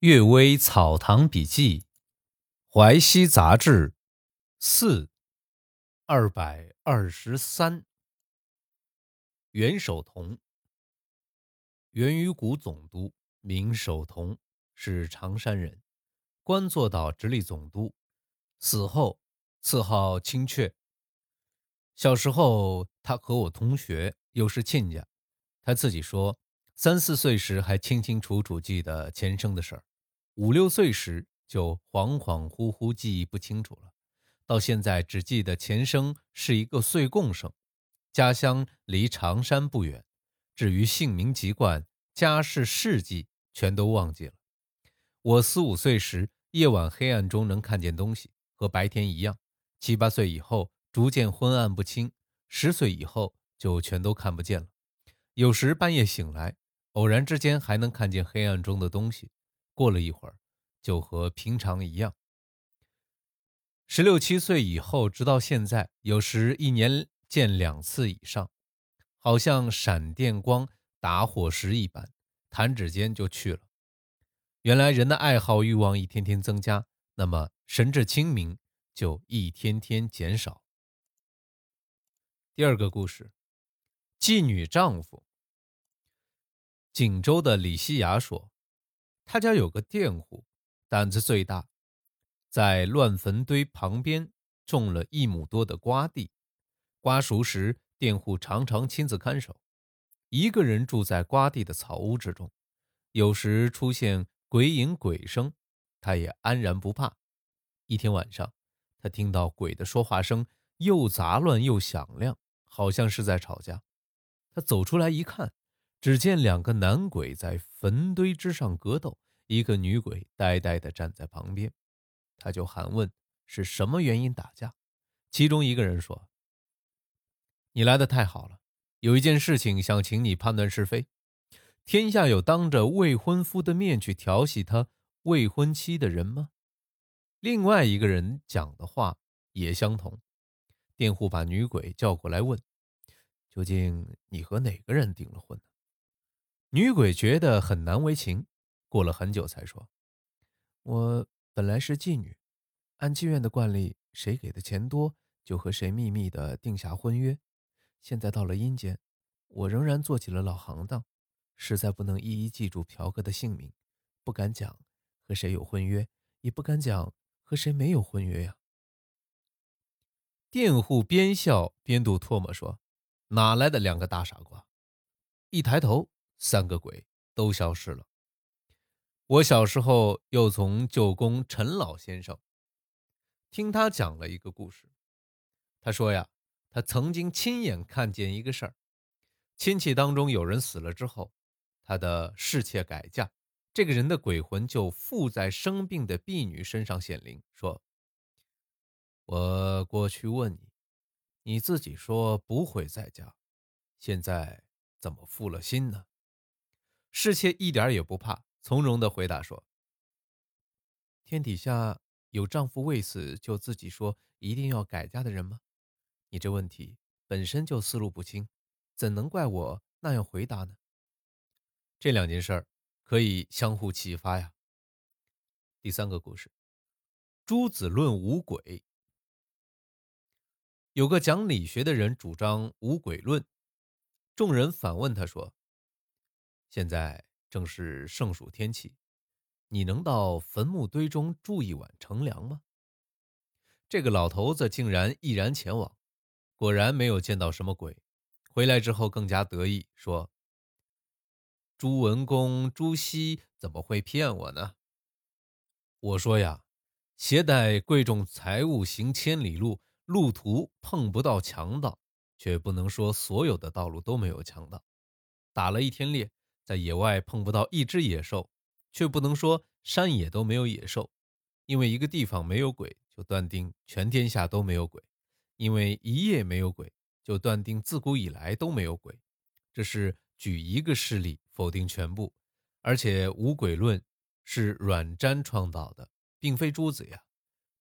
阅微草堂笔记，淮西杂志，四二百二十三。袁守同，袁于谷总督，名守同，是常山人，官做到直隶总督，死后赐号青雀。小时候，他和我同学，又是亲家，他自己说，三四岁时还清清楚楚记得前生的事儿。五六岁时就恍恍惚惚记忆不清楚了，到现在只记得前生是一个岁贡生，家乡离常山不远。至于姓名籍贯、家世事迹，全都忘记了。我四五岁时，夜晚黑暗中能看见东西，和白天一样；七八岁以后，逐渐昏暗不清；十岁以后，就全都看不见了。有时半夜醒来，偶然之间还能看见黑暗中的东西。过了一会儿，就和平常一样。十六七岁以后，直到现在，有时一年见两次以上，好像闪电光打火石一般，弹指间就去了。原来人的爱好欲望一天天增加，那么神志清明就一天天减少。第二个故事，妓女丈夫。锦州的李西雅说。他家有个佃户，胆子最大，在乱坟堆旁边种了一亩多的瓜地。瓜熟时，佃户常常亲自看守，一个人住在瓜地的草屋之中。有时出现鬼影鬼声，他也安然不怕。一天晚上，他听到鬼的说话声又杂乱又响亮，好像是在吵架。他走出来一看。只见两个男鬼在坟堆之上格斗，一个女鬼呆呆地站在旁边。他就喊问是什么原因打架。其中一个人说：“你来的太好了，有一件事情想请你判断是非。天下有当着未婚夫的面去调戏他未婚妻的人吗？”另外一个人讲的话也相同。佃户把女鬼叫过来问：“究竟你和哪个人订了婚呢？”女鬼觉得很难为情，过了很久才说：“我本来是妓女，按妓院的惯例，谁给的钱多，就和谁秘密的定下婚约。现在到了阴间，我仍然做起了老行当，实在不能一一记住嫖客的姓名，不敢讲和谁有婚约，也不敢讲和谁没有婚约呀。”佃户边笑边吐唾沫说：“哪来的两个大傻瓜？”一抬头。三个鬼都消失了。我小时候又从舅公陈老先生听他讲了一个故事。他说呀，他曾经亲眼看见一个事儿：亲戚当中有人死了之后，他的侍妾改嫁，这个人的鬼魂就附在生病的婢女身上显灵，说：“我过去问你，你自己说不会再嫁，现在怎么负了心呢？”侍妾一点也不怕，从容地回答说：“天底下有丈夫未死就自己说一定要改嫁的人吗？你这问题本身就思路不清，怎能怪我那样回答呢？这两件事儿可以相互启发呀。”第三个故事：朱子论五鬼。有个讲理学的人主张五鬼论，众人反问他说。现在正是盛暑天气，你能到坟墓堆中住一晚乘凉吗？这个老头子竟然毅然前往，果然没有见到什么鬼。回来之后更加得意，说：“朱文公、朱熹怎么会骗我呢？”我说呀，携带贵重财物行千里路，路途碰不到强盗，却不能说所有的道路都没有强盗。打了一天猎。在野外碰不到一只野兽，却不能说山野都没有野兽，因为一个地方没有鬼，就断定全天下都没有鬼；因为一夜没有鬼，就断定自古以来都没有鬼。这是举一个事例否定全部，而且无鬼论是阮瞻创造的，并非朱子呀。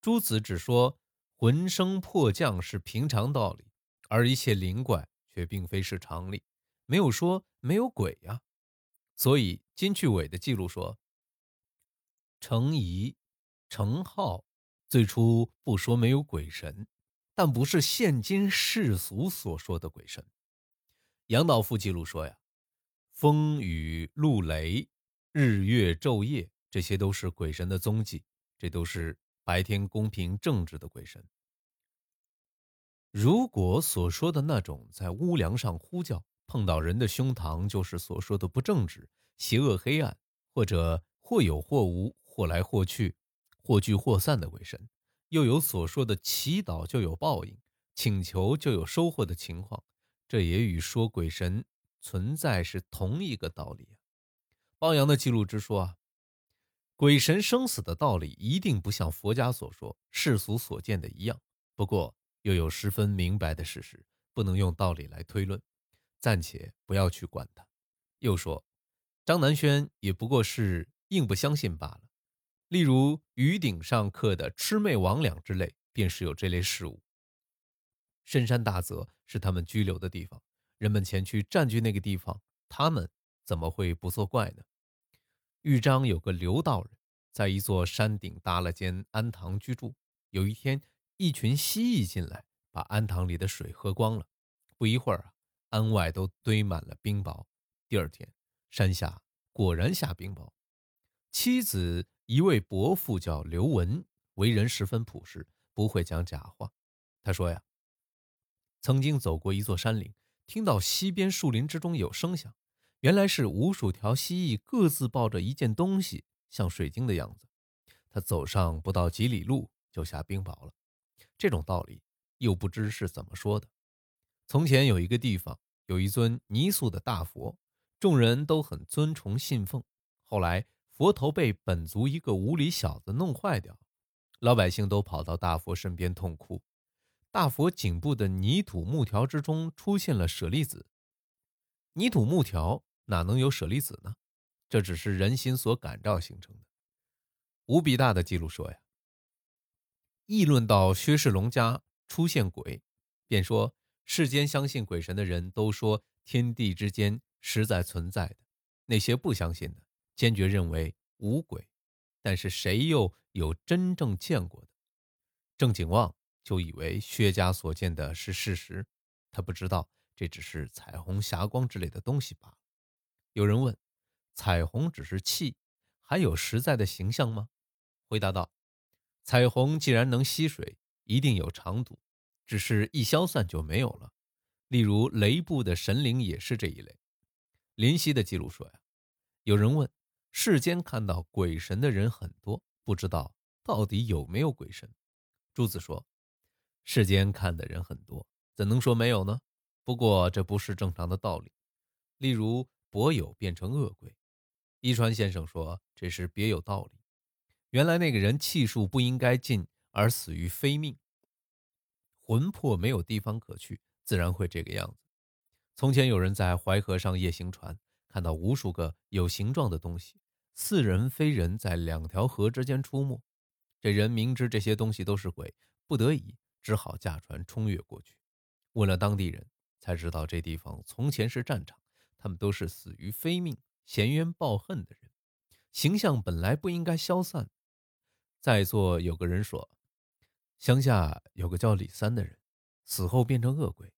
朱子只说魂生魄降是平常道理，而一切灵怪却并非是常理，没有说没有鬼呀。所以金去伟的记录说，程颐、程颢最初不说没有鬼神，但不是现今世俗所说的鬼神。杨道夫记录说呀，风雨露雷、日月昼夜，这些都是鬼神的踪迹，这都是白天公平正直的鬼神。如果所说的那种在屋梁上呼叫，碰到人的胸膛，就是所说的不正直、邪恶、黑暗，或者或有或无。或来或去，或聚或散的鬼神，又有所说的祈祷就有报应，请求就有收获的情况，这也与说鬼神存在是同一个道理啊。包阳的记录之说啊，鬼神生死的道理一定不像佛家所说、世俗所见的一样，不过又有十分明白的事实，不能用道理来推论，暂且不要去管他。又说，张南轩也不过是硬不相信罢了。例如鱼顶上刻的魑魅魍魉之类，便是有这类事物。深山大泽是他们居留的地方，人们前去占据那个地方，他们怎么会不作怪呢？豫章有个刘道人，在一座山顶搭了间庵堂居住。有一天，一群蜥蜴进来，把庵堂里的水喝光了。不一会儿啊，庵外都堆满了冰雹。第二天，山下果然下冰雹。妻子。一位伯父叫刘文，为人十分朴实，不会讲假话。他说呀，曾经走过一座山岭，听到西边树林之中有声响，原来是无数条蜥蜴各自抱着一件东西，像水晶的样子。他走上不到几里路，就下冰雹了。这种道理又不知是怎么说的。从前有一个地方，有一尊泥塑的大佛，众人都很尊崇信奉。后来。佛头被本族一个无理小子弄坏掉，老百姓都跑到大佛身边痛哭。大佛颈部的泥土木条之中出现了舍利子。泥土木条哪能有舍利子呢？这只是人心所感召形成的。无比大的记录说呀，议论到薛世龙家出现鬼，便说世间相信鬼神的人都说天地之间实在存在的，那些不相信的。坚决认为无鬼，但是谁又有真正见过的？郑景旺就以为薛家所见的是事实，他不知道这只是彩虹、霞光之类的东西罢了。有人问：彩虹只是气，还有实在的形象吗？回答道：彩虹既然能吸水，一定有长度，只是一消散就没有了。例如雷部的神灵也是这一类。林夕的记录说呀，有人问。世间看到鬼神的人很多，不知道到底有没有鬼神。朱子说：“世间看的人很多，怎能说没有呢？不过这不是正常的道理。例如博友变成恶鬼，一川先生说这是别有道理。原来那个人气数不应该尽而死于非命，魂魄没有地方可去，自然会这个样子。从前有人在淮河上夜行船。”看到无数个有形状的东西，似人非人，在两条河之间出没。这人明知这些东西都是鬼，不得已只好驾船冲越过去。问了当地人，才知道这地方从前是战场，他们都是死于非命、衔冤报恨的人，形象本来不应该消散。在座有个人说，乡下有个叫李三的人，死后变成恶鬼，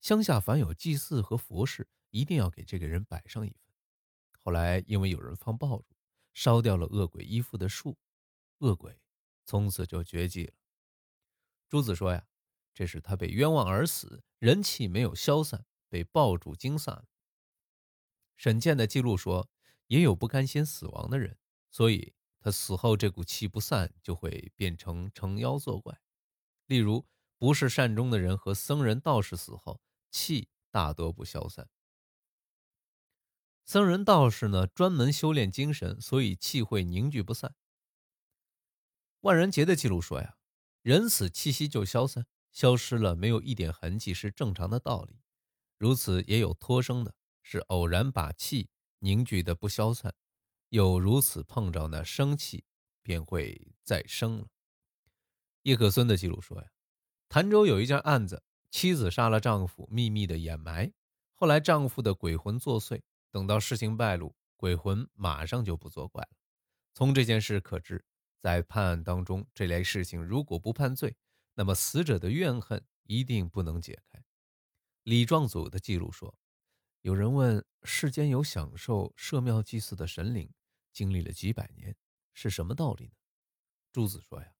乡下凡有祭祀和佛事。一定要给这个人摆上一份。后来因为有人放爆竹，烧掉了恶鬼依附的树，恶鬼从此就绝迹了。朱子说呀，这是他被冤枉而死，人气没有消散，被爆竹惊散了。沈健的记录说，也有不甘心死亡的人，所以他死后这股气不散，就会变成成妖作怪。例如，不是善终的人和僧人道士死后，气大多不消散。僧人道士呢，专门修炼精神，所以气会凝聚不散。万人劫的记录说呀，人死气息就消散，消失了，没有一点痕迹是正常的道理。如此也有托生的，是偶然把气凝聚的不消散，有如此碰着那生气，便会再生了。叶克孙的记录说呀，潭州有一件案子，妻子杀了丈夫，秘密的掩埋，后来丈夫的鬼魂作祟。等到事情败露，鬼魂马上就不作怪了。从这件事可知，在判案当中，这类事情如果不判罪，那么死者的怨恨一定不能解开。李壮祖的记录说，有人问世间有享受设庙祭祀的神灵，经历了几百年，是什么道理呢？朱子说呀，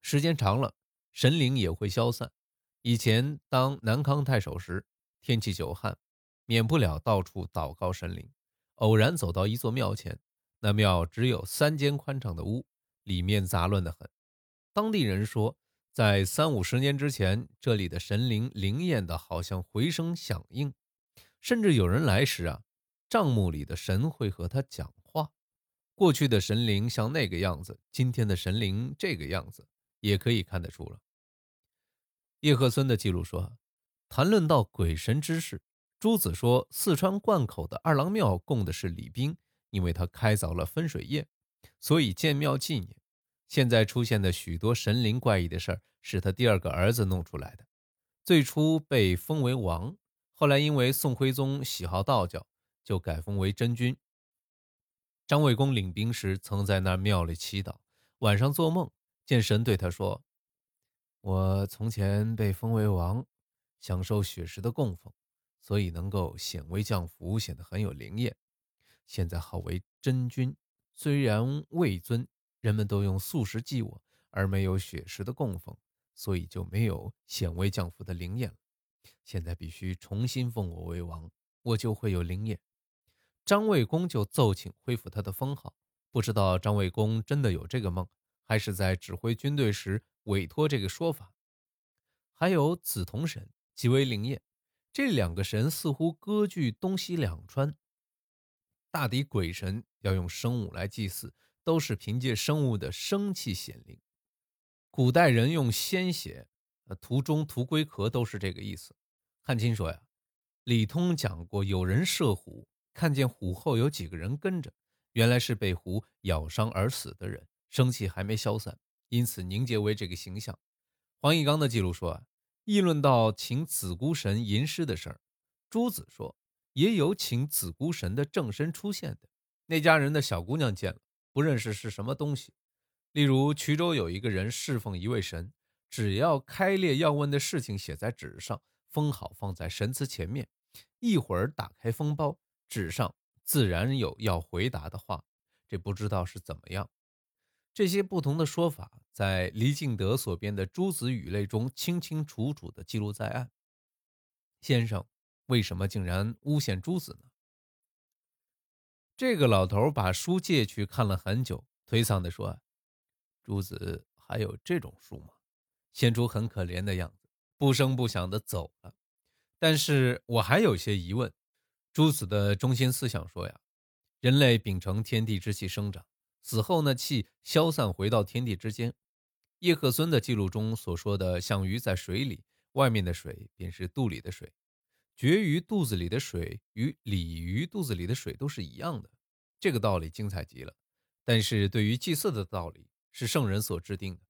时间长了，神灵也会消散。以前当南康太守时，天气久旱，免不了到处祷告神灵。偶然走到一座庙前。那庙只有三间宽敞的屋，里面杂乱得很。当地人说，在三五十年之前，这里的神灵灵验的，好像回声响应，甚至有人来时啊，账目里的神会和他讲。过去的神灵像那个样子，今天的神灵这个样子，也可以看得出了。叶赫孙的记录说，谈论到鬼神之事，朱子说，四川灌口的二郎庙供的是李冰。因为他开凿了分水堰，所以建庙纪念。现在出现的许多神灵怪异的事儿，是他第二个儿子弄出来的。最初被封为王，后来因为宋徽宗喜好道教，就改封为真君。张卫公领兵时，曾在那庙里祈祷，晚上做梦见神对他说：“我从前被封为王，享受血食的供奉，所以能够显微降福，显得很有灵验。”现在号为真君，虽然位尊，人们都用素食祭我，而没有血食的供奉，所以就没有显微降福的灵验了。现在必须重新封我为王，我就会有灵验。张卫公就奏请恢复他的封号。不知道张卫公真的有这个梦，还是在指挥军队时委托这个说法。还有紫铜神极为灵验，这两个神似乎割据东西两川。大抵鬼神要用生物来祭祀，都是凭借生物的生气显灵。古代人用鲜血，呃，图中图龟壳都是这个意思。汉卿说呀，李通讲过，有人射虎，看见虎后有几个人跟着，原来是被虎咬伤而死的人，生气还没消散，因此凝结为这个形象。黄义刚的记录说啊，议论到请子姑神吟诗的事儿，朱子说。也有请子姑神的正身出现的，那家人的小姑娘见了，不认识是什么东西。例如衢州有一个人侍奉一位神，只要开列要问的事情写在纸上，封好放在神祠前面，一会儿打开封包，纸上自然有要回答的话。这不知道是怎么样。这些不同的说法，在黎敬德所编的《诸子语类》中清清楚楚地记录在案。先生。为什么竟然诬陷朱子呢？这个老头把书借去看了很久，颓丧地说：“朱子还有这种书吗？”显出很可怜的样子，不声不响地走了。但是我还有些疑问。朱子的中心思想说呀：“人类秉承天地之气生长，死后呢气消散回到天地之间。”叶赫孙的记录中所说的像鱼在水里，外面的水便是肚里的水。绝鱼肚子里的水与鲤鱼肚子里的水都是一样的，这个道理精彩极了。但是对于祭祀的道理是圣人所制定的，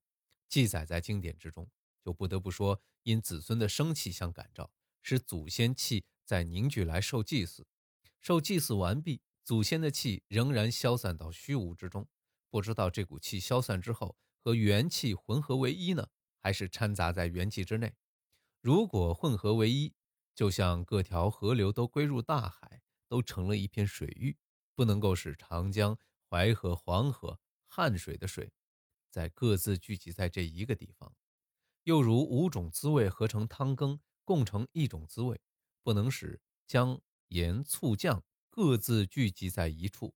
记载在经典之中，就不得不说因子孙的生气相感召，使祖先气在凝聚来受祭祀。受祭祀完毕，祖先的气仍然消散到虚无之中，不知道这股气消散之后和元气混合为一呢，还是掺杂在元气之内？如果混合为一，就像各条河流都归入大海，都成了一片水域，不能够使长江、淮河、黄河、汉水的水在各自聚集在这一个地方；又如五种滋味合成汤羹，共成一种滋味，不能使姜、盐、醋、酱各自聚集在一处，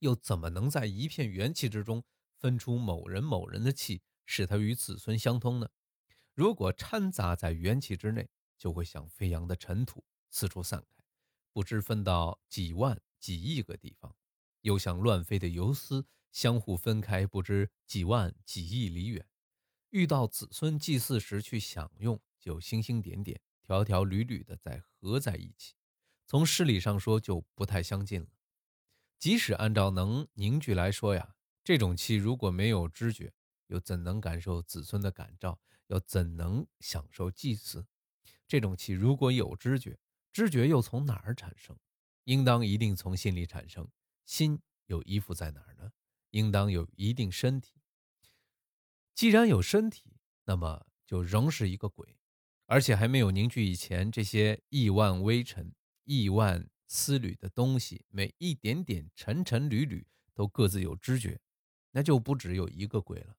又怎么能在一片元气之中分出某人某人的气，使他与子孙相通呢？如果掺杂在元气之内，就会像飞扬的尘土四处散开，不知分到几万几亿个地方；又像乱飞的游丝相互分开，不知几万几亿里远。遇到子孙祭祀时去享用，就星星点点、条条缕缕的再合在一起。从事理上说，就不太相近了。即使按照能凝聚来说呀，这种气如果没有知觉，又怎能感受子孙的感召？又怎能享受祭祀？这种气如果有知觉，知觉又从哪儿产生？应当一定从心里产生。心有依附在哪儿呢？应当有一定身体。既然有身体，那么就仍是一个鬼，而且还没有凝聚以前这些亿万微尘、亿万丝缕的东西，每一点点、尘尘缕缕都各自有知觉，那就不只有一个鬼了。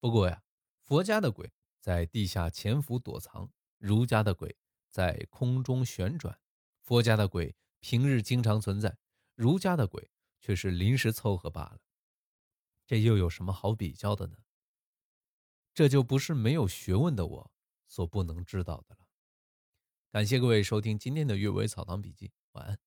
不过呀，佛家的鬼在地下潜伏躲藏，儒家的鬼在空中旋转。佛家的鬼平日经常存在，儒家的鬼却是临时凑合罢了。这又有什么好比较的呢？这就不是没有学问的我所不能知道的了。感谢各位收听今天的《阅微草堂笔记》，晚安。